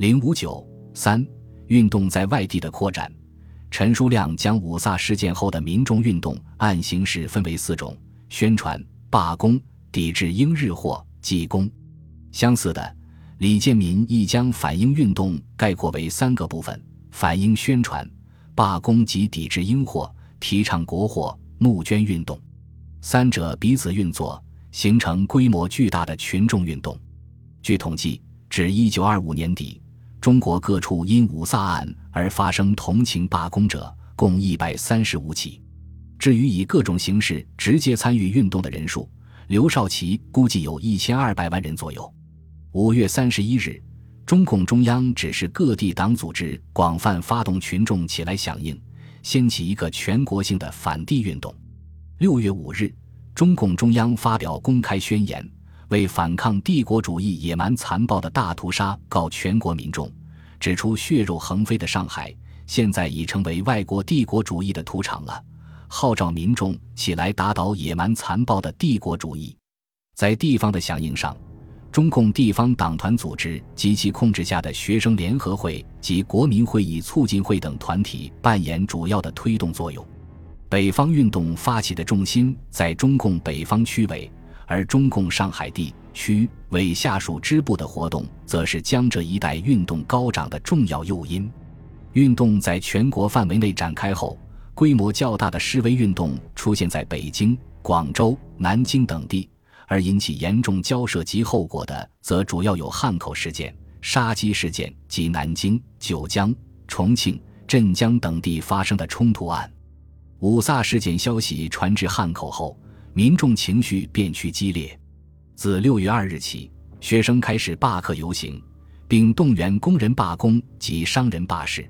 零五九三运动在外地的扩展。陈书亮将五卅事件后的民众运动按形式分为四种：宣传、罢工、抵制英日货、济公。相似的，李建民亦将反英运动概括为三个部分：反英宣传、罢工及抵制英货、提倡国货募捐运动。三者彼此运作，形成规模巨大的群众运动。据统计，至一九二五年底。中国各处因五卅案而发生同情罢工者共一百三十五起。至于以各种形式直接参与运动的人数，刘少奇估计有一千二百万人左右。五月三十一日，中共中央指示各地党组织广泛发动群众起来响应，掀起一个全国性的反帝运动。六月五日，中共中央发表公开宣言。为反抗帝国主义野蛮残暴的大屠杀告全国民众，指出血肉横飞的上海现在已成为外国帝国主义的土场了，号召民众起来打倒野蛮残暴的帝国主义。在地方的响应上，中共地方党团组织及其控制下的学生联合会及国民会议促进会等团体扮演主要的推动作用。北方运动发起的重心在中共北方区委。而中共上海地区为下属支部的活动，则是江浙一带运动高涨的重要诱因。运动在全国范围内展开后，规模较大的示威运动出现在北京、广州、南京等地，而引起严重交涉及后果的，则主要有汉口事件、杀鸡事件及南京、九江、重庆、镇江等地发生的冲突案。五卅事件消息传至汉口后。民众情绪变趋激烈，自六月二日起，学生开始罢课游行，并动员工人罢工及商人罢市。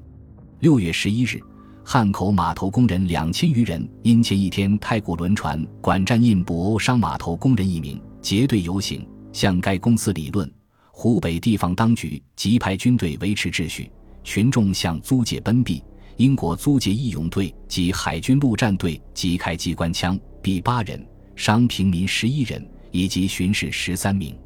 六月十一日，汉口码头工人两千余人因前一天太古轮船管站印布欧商码头工人一名，结队游行，向该公司理论。湖北地方当局即派军队维持秩序，群众向租界奔避。英国租界义勇队及海军陆战队即开机关枪毙八人。伤平民十一人，以及巡视十三名。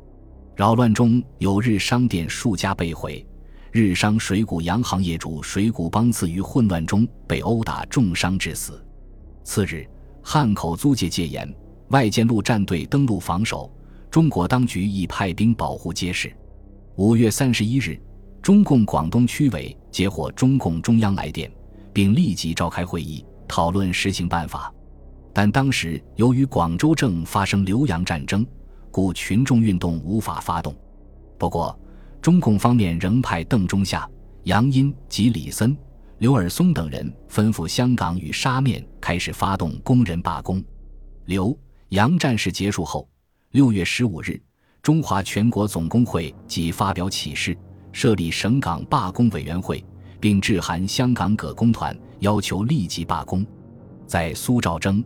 扰乱中有日商店数家被毁，日商水谷洋行业主水谷邦次于混乱中被殴打重伤致死。次日，汉口租界戒严，外建陆战队登陆防守，中国当局亦派兵保护街市。五月三十一日，中共广东区委接获中共中央来电，并立即召开会议，讨论实行办法。但当时由于广州正发生浏阳战争，故群众运动无法发动。不过，中共方面仍派邓中夏、杨殷及李森、刘尔松等人吩咐香港与沙面开始发动工人罢工。刘、杨战事结束后，六月十五日，中华全国总工会即发表启事，设立省港罢工委员会，并致函香港葛工团，要求立即罢工。在苏兆征。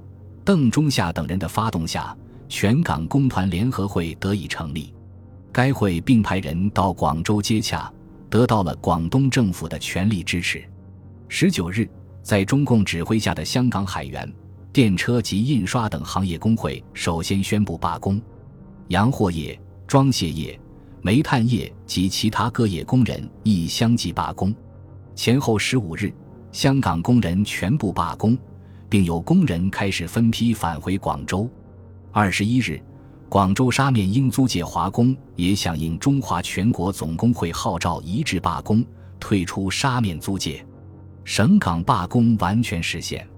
邓中夏等人的发动下，全港工团联合会得以成立。该会并派人到广州接洽，得到了广东政府的全力支持。十九日，在中共指挥下的香港海员、电车及印刷等行业工会首先宣布罢工，洋货业、装卸业、煤炭业及其他各业工人亦相继罢工。前后十五日，香港工人全部罢工。并有工人开始分批返回广州。二十一日，广州沙面英租界华工也响应中华全国总工会号召，一致罢工，退出沙面租界，省港罢工完全实现。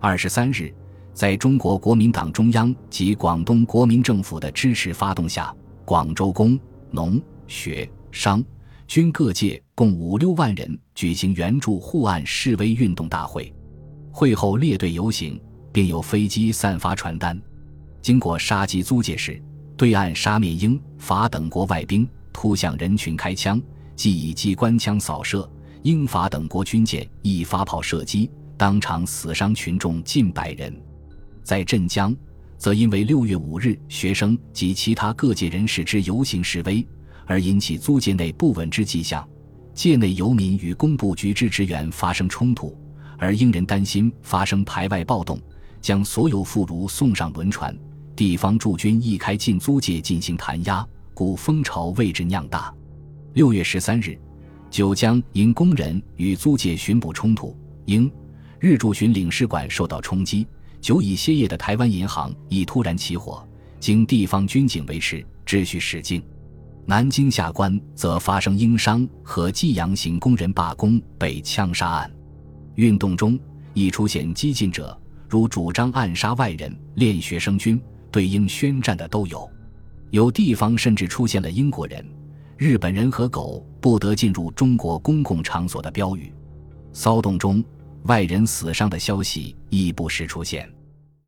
二十三日，在中国国民党中央及广东国民政府的支持发动下，广州工、农、学、商、军各界共五六万人举行援助护岸示威运动大会。会后列队游行，并有飞机散发传单。经过杀鸡租界时，对岸沙面英法等国外兵突向人群开枪，即以机关枪扫射。英法等国军舰亦发炮射击，当场死伤群众近百人。在镇江，则因为六月五日学生及其他各界人士之游行示威，而引起租界内不稳之迹象，界内游民与工部局之职员发生冲突。而英人担心发生排外暴动，将所有妇孺送上轮船。地方驻军亦开进租界进行弹压，故风潮为之酿大。六月十三日，九江因工人与租界巡捕冲突，英日驻巡领事馆受到冲击，久已歇业的台湾银行亦突然起火，经地方军警维持，秩序始静。南京下关则发生英商和济阳行工人罢工被枪杀案。运动中易出现激进者，如主张暗杀外人、练学生军、对英宣战的都有。有地方甚至出现了英国人、日本人和狗不得进入中国公共场所的标语。骚动中，外人死伤的消息亦不时出现。